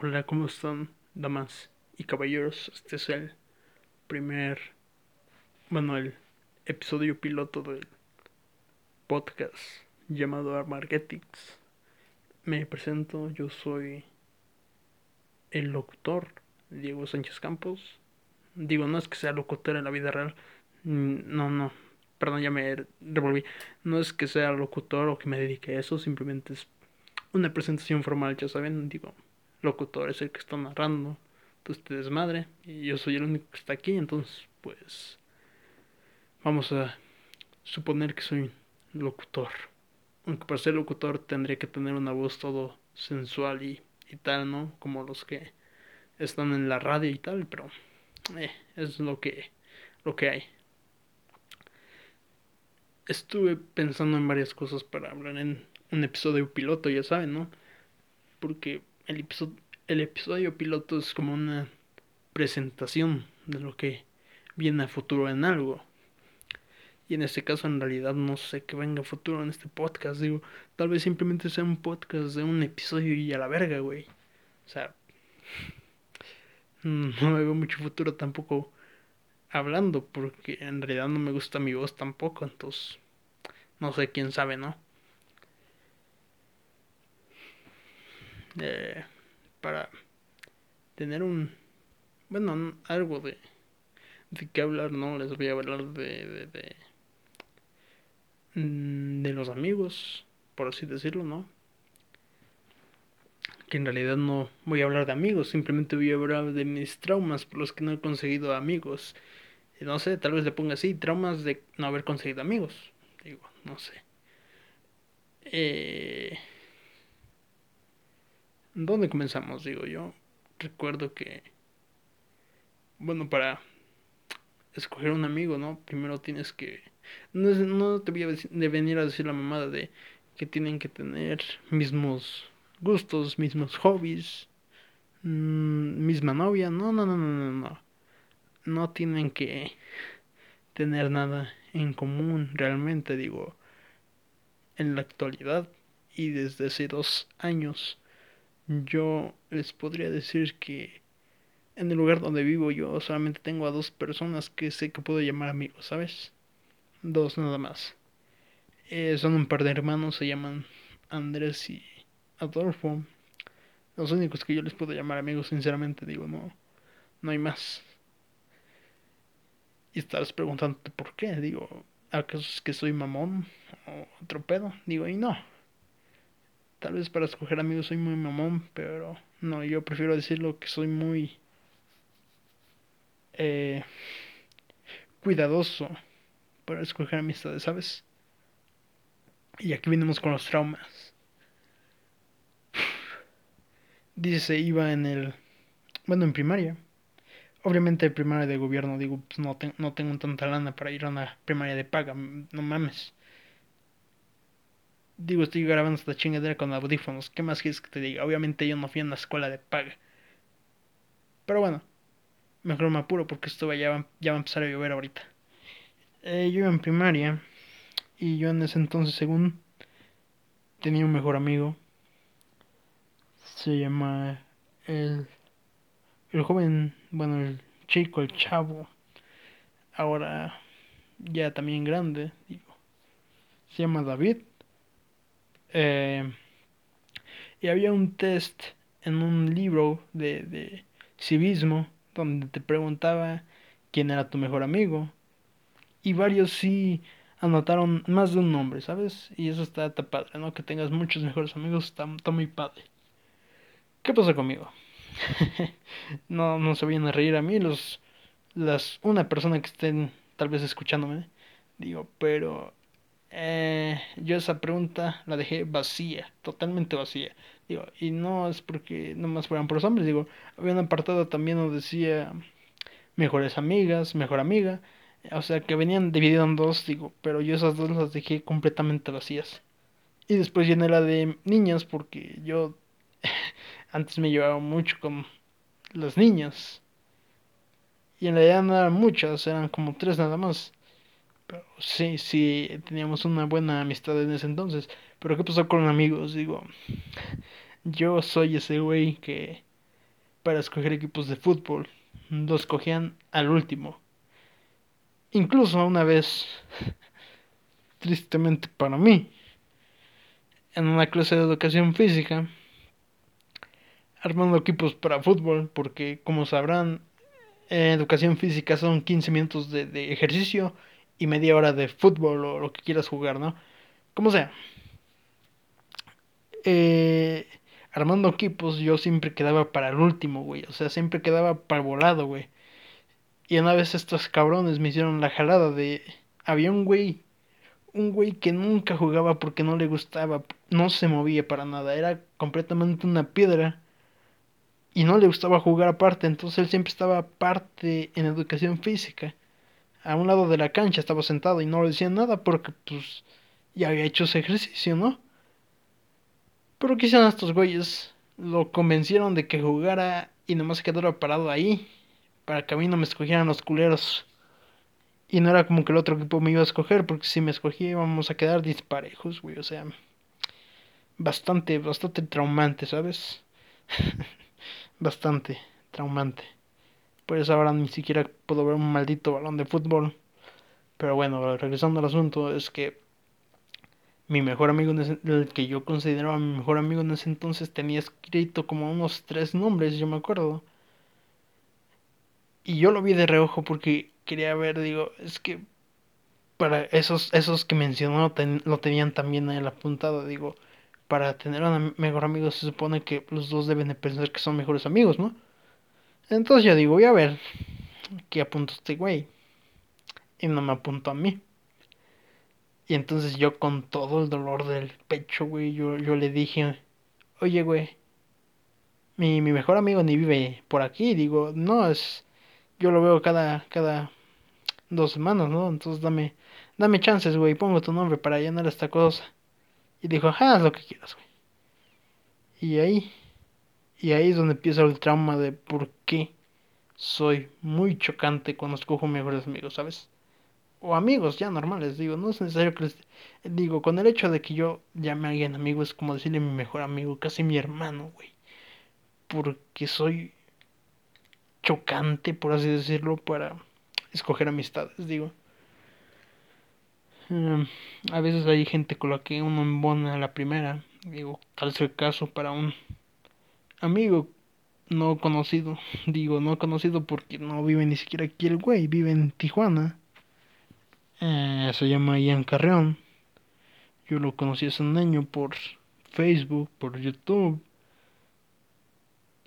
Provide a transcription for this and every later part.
Hola, ¿cómo están, damas y caballeros? Este es el primer, bueno, el episodio piloto del podcast llamado Armargetics. Me presento, yo soy el locutor Diego Sánchez Campos. Digo, no es que sea locutor en la vida real, no, no, perdón, ya me revolví. No es que sea locutor o que me dedique a eso, simplemente es una presentación formal, ya saben, digo locutor es el que está narrando todo este desmadre y yo soy el único que está aquí, entonces pues vamos a suponer que soy locutor. Aunque para ser locutor tendría que tener una voz todo sensual y, y tal, ¿no? Como los que están en la radio y tal, pero eh, es lo que, lo que hay. Estuve pensando en varias cosas para hablar en un episodio piloto, ya saben, ¿no? Porque el episodio, piloto es como una presentación de lo que viene a futuro en algo. Y en este caso en realidad no sé qué venga a futuro en este podcast. Digo, tal vez simplemente sea un podcast de un episodio y a la verga, güey. O sea, no me veo mucho futuro tampoco hablando porque en realidad no me gusta mi voz tampoco. Entonces, no sé quién sabe, ¿no? Eh, para tener un bueno algo de de qué hablar no les voy a hablar de de, de, mm, de los amigos por así decirlo no que en realidad no voy a hablar de amigos simplemente voy a hablar de mis traumas por los que no he conseguido amigos. No sé tal vez le ponga así traumas de no haber conseguido amigos digo no sé. Eh ¿Dónde comenzamos? Digo yo. Recuerdo que. Bueno, para escoger un amigo, ¿no? Primero tienes que. No, no te voy a de venir a decir la mamada de que tienen que tener mismos gustos, mismos hobbies, mmm, misma novia. No, no, no, no, no, no. No tienen que tener nada en común realmente, digo. En la actualidad y desde hace dos años yo les podría decir que en el lugar donde vivo yo solamente tengo a dos personas que sé que puedo llamar amigos, ¿sabes? Dos nada más. Eh, son un par de hermanos, se llaman Andrés y Adolfo. Los únicos que yo les puedo llamar amigos, sinceramente, digo, no, no hay más. Y estarás preguntándote por qué, digo, ¿acaso es que soy mamón o otro pedo? Digo, y no. Tal vez para escoger amigos soy muy mamón, pero no, yo prefiero decirlo que soy muy eh, cuidadoso para escoger amistades, ¿sabes? Y aquí venimos con los traumas. Dice, iba en el... Bueno, en primaria. Obviamente primaria de gobierno, digo, pues no, no tengo tanta lana para ir a una primaria de paga, no mames. Digo, estoy grabando esta chingadera con audífonos. ¿Qué más quieres que te diga? Obviamente yo no fui a una escuela de paga. Pero bueno, mejor me apuro porque esto ya va, ya va a empezar a llover ahorita. Eh, yo iba en primaria y yo en ese entonces, según tenía un mejor amigo, se llama el, el joven, bueno, el chico, el chavo, ahora ya también grande, digo, se llama David eh, y había un test en un libro de, de civismo donde te preguntaba quién era tu mejor amigo. Y varios sí anotaron más de un nombre, ¿sabes? Y eso está, está padre, ¿no? Que tengas muchos mejores amigos está, está muy padre. ¿Qué pasa conmigo? no, no se vayan a reír a mí los las una persona que estén tal vez escuchándome digo pero eh, yo esa pregunta la dejé vacía, totalmente vacía. Digo, y no es porque nomás fueran por los hombres, digo, había un apartado también donde decía mejores amigas, mejor amiga, o sea que venían divididos en dos, digo, pero yo esas dos las dejé completamente vacías. Y después llené la de niñas porque yo antes me llevaba mucho con las niñas. Y en realidad no eran muchas, eran como tres nada más. Pero sí, sí, teníamos una buena amistad en ese entonces. Pero ¿qué pasó con amigos? Digo, yo soy ese güey que para escoger equipos de fútbol. Lo escogían al último. Incluso una vez, tristemente para mí, en una clase de educación física, armando equipos para fútbol, porque como sabrán, en educación física son 15 minutos de, de, ejercicio y media hora de fútbol o lo que quieras jugar, ¿no? Como sea. Eh, armando equipos yo siempre quedaba para el último, güey. O sea, siempre quedaba para volado, güey. Y una vez estos cabrones me hicieron la jalada de... Había un güey, un güey que nunca jugaba porque no le gustaba, no se movía para nada, era completamente una piedra y no le gustaba jugar aparte, entonces él siempre estaba aparte en educación física. A un lado de la cancha estaba sentado y no le decían nada porque pues ya había hecho ese ejercicio, ¿no? Pero ¿qué hicieron estos güeyes? Lo convencieron de que jugara y nomás se quedara parado ahí para que a mí no me escogieran los culeros. Y no era como que el otro equipo me iba a escoger, porque si me escogía íbamos a quedar disparejos, güey. O sea, bastante, bastante traumante, ¿sabes? bastante traumante. Por eso ahora ni siquiera puedo ver un maldito balón de fútbol. Pero bueno, regresando al asunto, es que mi mejor amigo, el que yo consideraba mi mejor amigo en ese entonces, tenía escrito como unos tres nombres, yo me acuerdo. Y yo lo vi de reojo porque quería ver, digo, es que para esos, esos que mencionó lo tenían también en el apuntado, digo, para tener un mejor amigo se supone que los dos deben de pensar que son mejores amigos, ¿no? Entonces yo digo, voy a ver qué apunto este güey. Y no me apuntó a mí. Y entonces yo con todo el dolor del pecho, güey, yo, yo le dije, oye, güey, mi, mi mejor amigo ni vive por aquí. Digo, no, es... Yo lo veo cada, cada dos semanas, ¿no? Entonces dame, dame chances, güey, pongo tu nombre para llenar esta cosa. Y dijo, ajá, haz lo que quieras, güey. Y ahí, y ahí es donde empieza el trauma de por qué soy muy chocante cuando escojo mejores amigos, ¿sabes? O amigos ya normales, digo, no es necesario que les... Digo, con el hecho de que yo llame a alguien amigo es como decirle mi mejor amigo, casi mi hermano, güey. Porque soy chocante, por así decirlo, para escoger amistades, digo. Em, a veces hay gente con la que uno embona a la primera. Digo, tal es el caso para un amigo no conocido. Digo, no conocido porque no vive ni siquiera aquí el güey, vive en Tijuana. Eh, se llama Ian Carreón. Yo lo conocí hace un año por Facebook, por YouTube.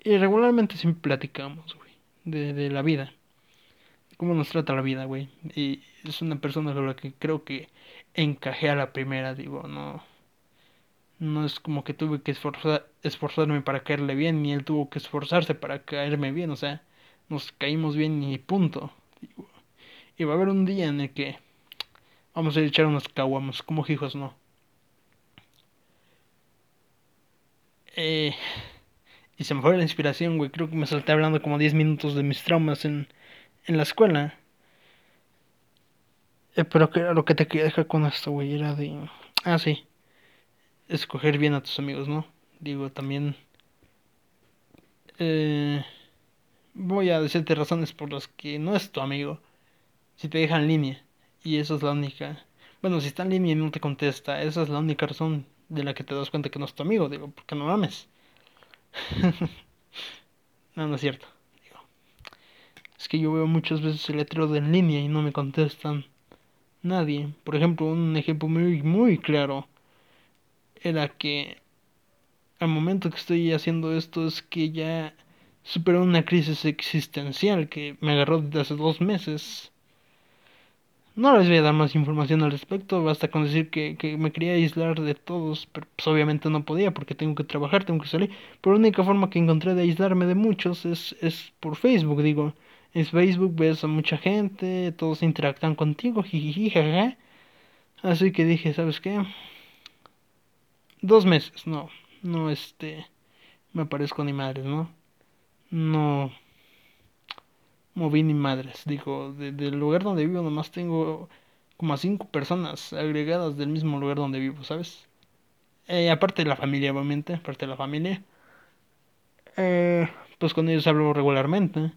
Y regularmente siempre platicamos, güey, de, de la vida cómo nos trata la vida, güey. Y es una persona con la que creo que encajé a la primera, digo, no. No es como que tuve que esforzar, esforzarme para caerle bien, ni él tuvo que esforzarse para caerme bien, o sea, nos caímos bien y punto. y va a haber un día en el que vamos a echar unos caguamos, como hijos, no. Eh, y se me fue la inspiración, güey. Creo que me salté hablando como 10 minutos de mis traumas en en la escuela. Eh, pero que era lo que te quería dejar con esto, güey, era de... Ah, sí. Escoger bien a tus amigos, ¿no? Digo, también... Eh, voy a decirte razones por las que no es tu amigo. Si te deja en línea. Y esa es la única... Bueno, si está en línea y no te contesta, esa es la única razón de la que te das cuenta que no es tu amigo. Digo, porque no mames. no, no es cierto. Es que yo veo muchas veces el letrero de en línea y no me contestan nadie. Por ejemplo, un ejemplo muy, muy claro era que al momento que estoy haciendo esto es que ya superé una crisis existencial que me agarró desde hace dos meses. No les voy a dar más información al respecto, basta con decir que, que me quería aislar de todos, pero pues obviamente no podía porque tengo que trabajar, tengo que salir. Pero la única forma que encontré de aislarme de muchos es, es por Facebook, digo es Facebook, ves a mucha gente, todos interactúan contigo, jiji, jajaja. Así que dije, ¿sabes qué? Dos meses, no, no este, me aparezco ni madres, ¿no? No moví ni madres, digo, del lugar donde vivo nomás tengo como a cinco personas agregadas del mismo lugar donde vivo, ¿sabes? Eh, aparte de la familia, obviamente, aparte de la familia. Eh, pues con ellos hablo regularmente.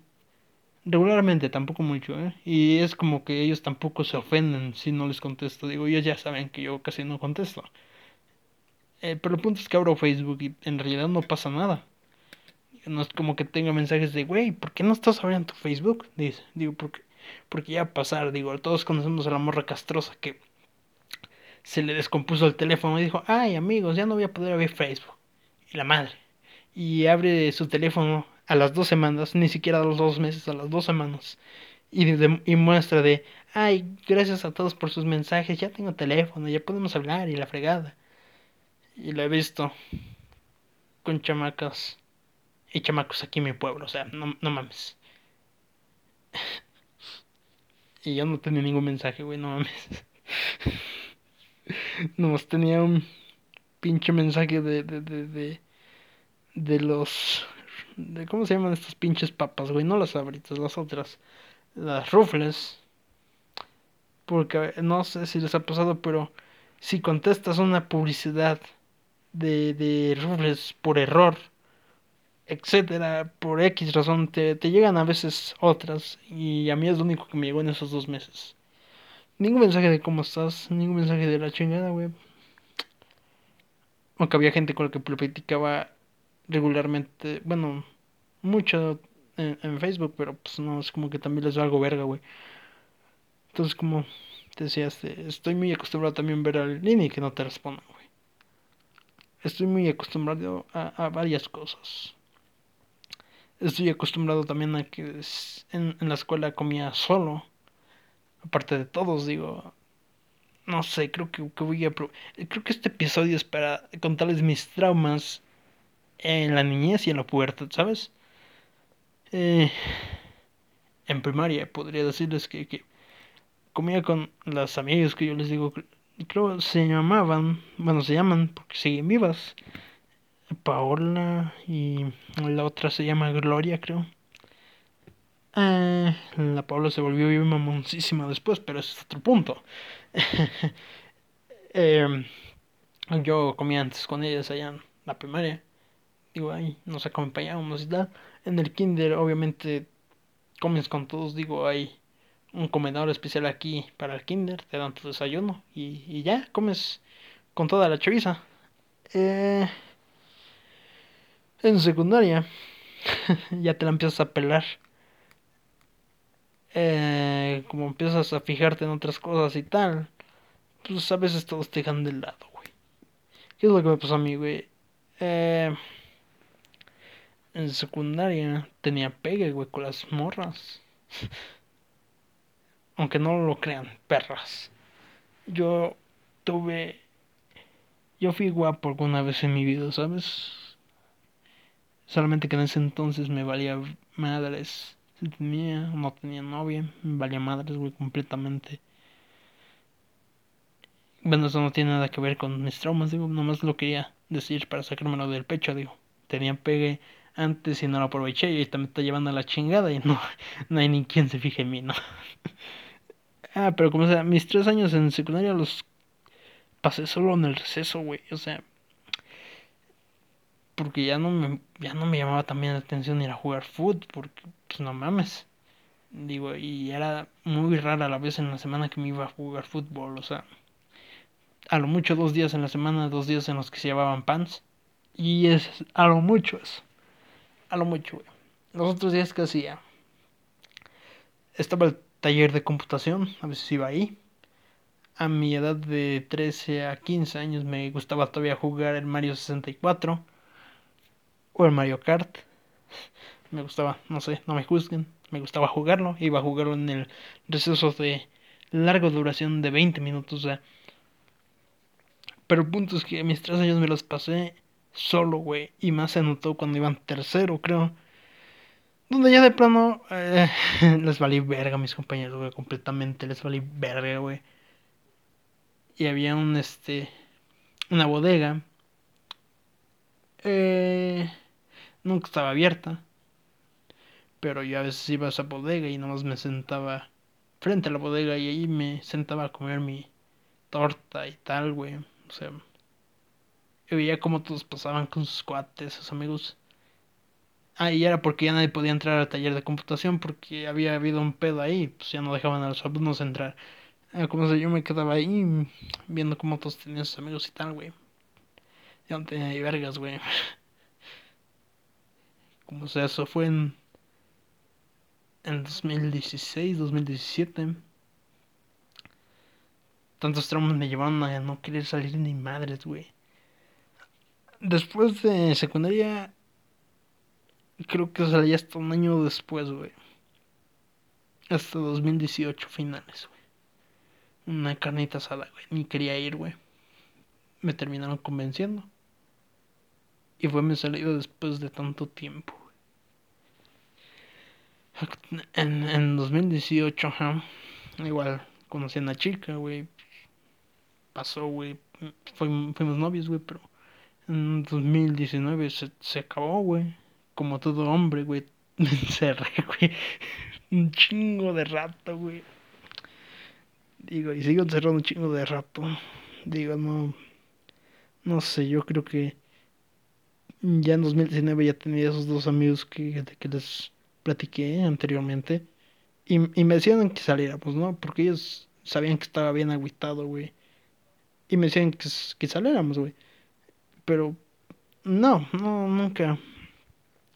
Regularmente, tampoco mucho, ¿eh? Y es como que ellos tampoco se ofenden si no les contesto. Digo, ellos ya saben que yo casi no contesto. Eh, pero el punto es que abro Facebook y en realidad no pasa nada. No es como que tenga mensajes de, güey, ¿por qué no estás abriendo tu Facebook? Dice, digo, porque, porque ya va a pasar. Digo, todos conocemos a la morra castrosa que se le descompuso el teléfono y dijo, ay amigos, ya no voy a poder abrir Facebook. Y la madre. Y abre su teléfono a las dos semanas, ni siquiera a los dos meses, a las dos semanas. Y, y muestra de, ay, gracias a todos por sus mensajes, ya tengo teléfono, ya podemos hablar y la fregada. Y lo he visto con chamacas y chamacos aquí en mi pueblo, o sea, no, no mames. y yo no tenía ningún mensaje, güey, no mames. Nomás tenía un pinche mensaje de, de, de, de, de los... De, ¿Cómo se llaman estas pinches papas, güey? No las abritas, las otras. Las rufles. Porque no sé si les ha pasado, pero si contestas una publicidad de, de rufles por error, etcétera, por X razón, te, te llegan a veces otras. Y a mí es lo único que me llegó en esos dos meses. Ningún mensaje de cómo estás, ningún mensaje de la chingada, güey. Aunque había gente con la que platicaba regularmente, bueno, mucho en, Facebook, pero pues no, es como que también les da algo verga, güey. Entonces, como te decías, estoy muy acostumbrado también a ver al línea y que no te respondan. Estoy muy acostumbrado a, a, varias cosas. Estoy acostumbrado también a que en, en la escuela comía solo aparte de todos, digo, no sé, creo que, voy a... Creo que este episodio es para contarles mis traumas en la niñez y en la pubertad, ¿sabes? Eh, en primaria podría decirles que, que comía con las amigas que yo les digo, creo se llamaban, bueno, se llaman porque siguen vivas. Paola y la otra se llama Gloria, creo. Eh, la Paula se volvió bien mamoncísima después, pero ese es otro punto. Em, yo comía antes con ellas allá en la primaria. Digo, ahí nos acompañábamos y tal. En el kinder, obviamente, comes con todos. Digo, hay un comedor especial aquí para el kinder. Te dan tu desayuno y, y ya, comes con toda la chaviza. Eh, en secundaria, ya te la empiezas a pelar eh, como empiezas a fijarte en otras cosas y tal, pues a veces todos te dejan de lado, güey. ¿Qué es lo que me pasó a mí, güey? Eh, en secundaria tenía pegue, güey, con las morras. Aunque no lo crean, perras. Yo tuve... Yo fui guapo alguna vez en mi vida, ¿sabes? Solamente que en ese entonces me valía madres si tenía o no tenía novia, me valía madres, güey, completamente. Bueno, eso no tiene nada que ver con mis traumas, digo, nomás lo quería decir para sacármelo del pecho, digo. Tenía pegue antes y no lo aproveché y ahorita me está llevando a la chingada y no, no hay ni quien se fije en mí, ¿no? ah, pero como sea, mis tres años en secundaria los pasé solo en el receso, güey, o sea, porque ya no me, ya no me llamaba también la atención ir a jugar fútbol, porque pues no mames. Digo, y era muy rara la vez en la semana que me iba a jugar fútbol, o sea, a lo mucho dos días en la semana, dos días en los que se llevaban pants, y es a lo mucho eso, a lo mucho, güey. Los otros días que hacía, estaba el taller de computación, a veces iba ahí. A mi edad de 13 a 15 años me gustaba todavía jugar el Mario 64 o el Mario Kart. Me gustaba, no sé, no me juzguen, me gustaba jugarlo, iba a jugarlo en el receso de larga duración de 20 minutos, o sea. Pero el punto es que mis tres años me los pasé solo, güey, y más se notó cuando iban tercero, creo. Donde ya de plano eh, les valí verga mis compañeros, güey, completamente les valí verga, güey. Y había un, este, una bodega. Eh, nunca estaba abierta. Pero yo a veces iba a esa bodega y nomás me sentaba frente a la bodega y ahí me sentaba a comer mi torta y tal, güey. O sea, yo veía cómo todos pasaban con sus cuates, sus amigos. Ah, y era porque ya nadie podía entrar al taller de computación porque había habido un pedo ahí, pues ya no dejaban a los alumnos entrar. Como si yo me quedaba ahí viendo cómo todos tenían sus amigos y tal, güey. Ya no tenía ni vergas, güey. Como sea, eso fue en, en 2016, 2017. Tantos traumas me llevaron a no querer salir ni madres, güey. Después de secundaria, creo que salí hasta un año después, güey. Hasta 2018 finales, güey. Una carnita asada, güey. Ni quería ir, güey. Me terminaron convenciendo. Y fue mi salida después de tanto tiempo. En, en 2018, ajá. Igual conocí a una chica, güey. Pasó, güey. Fuimos novios, güey, pero en 2019 se, se acabó, güey. Como todo hombre, güey. Me encerré, güey. Un chingo de rato, güey. Digo, y sigo encerrado un chingo de rato. Digo, no. No sé, yo creo que ya en 2019 ya tenía esos dos amigos que, que les platiqué anteriormente. Y, y me decían que saliéramos, ¿no? Porque ellos sabían que estaba bien agüitado, güey. Y me decían que, que saliéramos, güey. Pero no, no, nunca.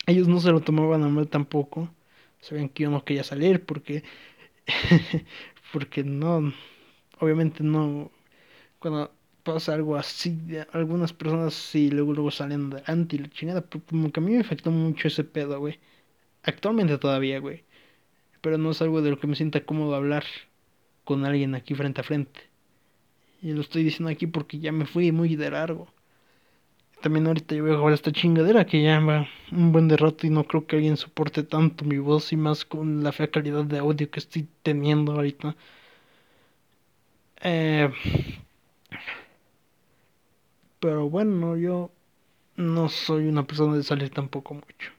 Ellos no se lo tomaban a mal tampoco. Sabían que yo no quería salir porque... porque no... Obviamente no... Cuando pasa algo así, algunas personas sí luego luego salen adelante y la chingada, pero como que a mí me afectó mucho ese pedo, güey. Actualmente todavía, güey. Pero no es algo de lo que me sienta cómodo hablar con alguien aquí frente a frente. Y lo estoy diciendo aquí porque ya me fui muy de largo. También ahorita yo voy a jugar esta chingadera que ya va un buen derroto y no creo que alguien soporte tanto mi voz y más con la fea calidad de audio que estoy teniendo ahorita. Eh, pero bueno, yo no soy una persona de salir tampoco mucho.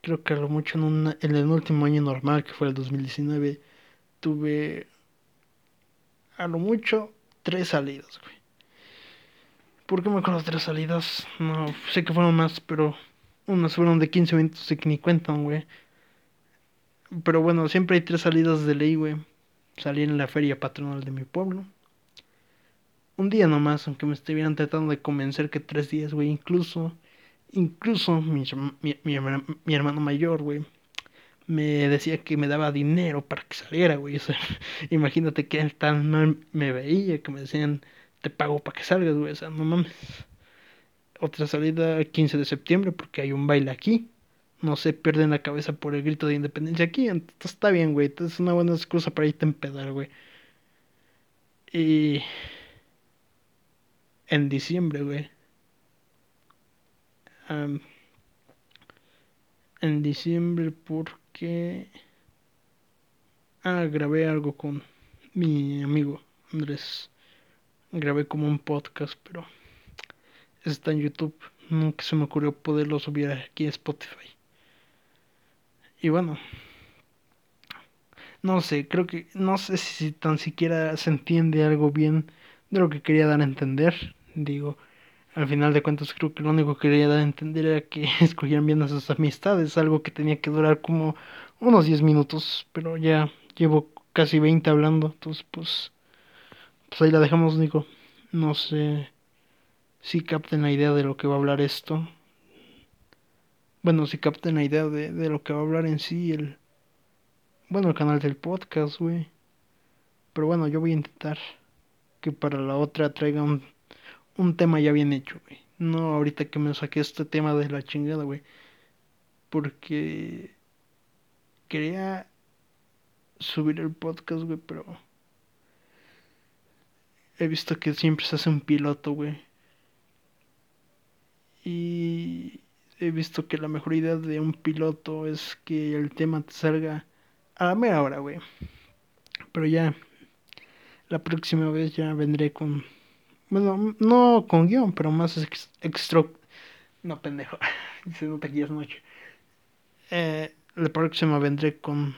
Creo que a lo mucho en, en el último año normal, que fue el 2019, tuve a lo mucho tres salidas, güey. ¿Por qué me acuerdo de tres salidas? No, sé que fueron más, pero unas fueron de 15 minutos y que ni cuentan, güey. Pero bueno, siempre hay tres salidas de ley, güey. Salí en la feria patronal de mi pueblo. Un día nomás, aunque me estuvieran tratando de convencer que tres días, güey. Incluso, incluso mi, mi, mi hermano mayor, güey me decía que me daba dinero para que saliera, güey. O sea, imagínate que tan mal me veía que me decían, te pago para que salgas, güey. O sea, no mames. Otra salida el 15 de septiembre porque hay un baile aquí. No se pierden la cabeza por el grito de independencia aquí. Entonces está bien, güey. Es una buena excusa para irte a empedar, güey. Y... En diciembre, güey en diciembre porque ah, grabé algo con mi amigo Andrés. Grabé como un podcast, pero está en YouTube. Nunca se me ocurrió poderlo subir aquí a Spotify. Y bueno, no sé, creo que no sé si tan siquiera se entiende algo bien de lo que quería dar a entender. Digo, al final de cuentas creo que lo único que quería dar a entender era que escogían bien a sus amistades, algo que tenía que durar como unos 10 minutos, pero ya llevo casi 20 hablando, entonces pues, pues ahí la dejamos, digo, no sé si capten la idea de lo que va a hablar esto. Bueno, si capten la idea de, de lo que va a hablar en sí el... Bueno, el canal del podcast, güey. Pero bueno, yo voy a intentar que para la otra traiga un un tema ya bien hecho, güey. No ahorita que me saqué este tema de la chingada, güey. Porque quería subir el podcast, güey, pero he visto que siempre se hace un piloto, güey. Y he visto que la mejor idea de un piloto es que el tema te salga a la mera hora, güey. Pero ya, la próxima vez ya vendré con bueno, no con guion, pero más extra. No, pendejo. Se nota que ya es noche. Eh, la próxima vendré con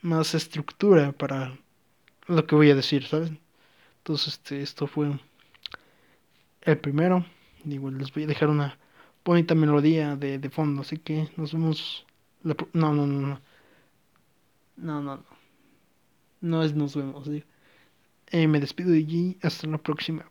más estructura para lo que voy a decir, ¿sabes? Entonces, este, esto fue el primero. Igual les voy a dejar una bonita melodía de, de fondo, así que nos vemos. No, no, no. No, no, no. No es nos vemos, eh, me despido de allí. Hasta la próxima.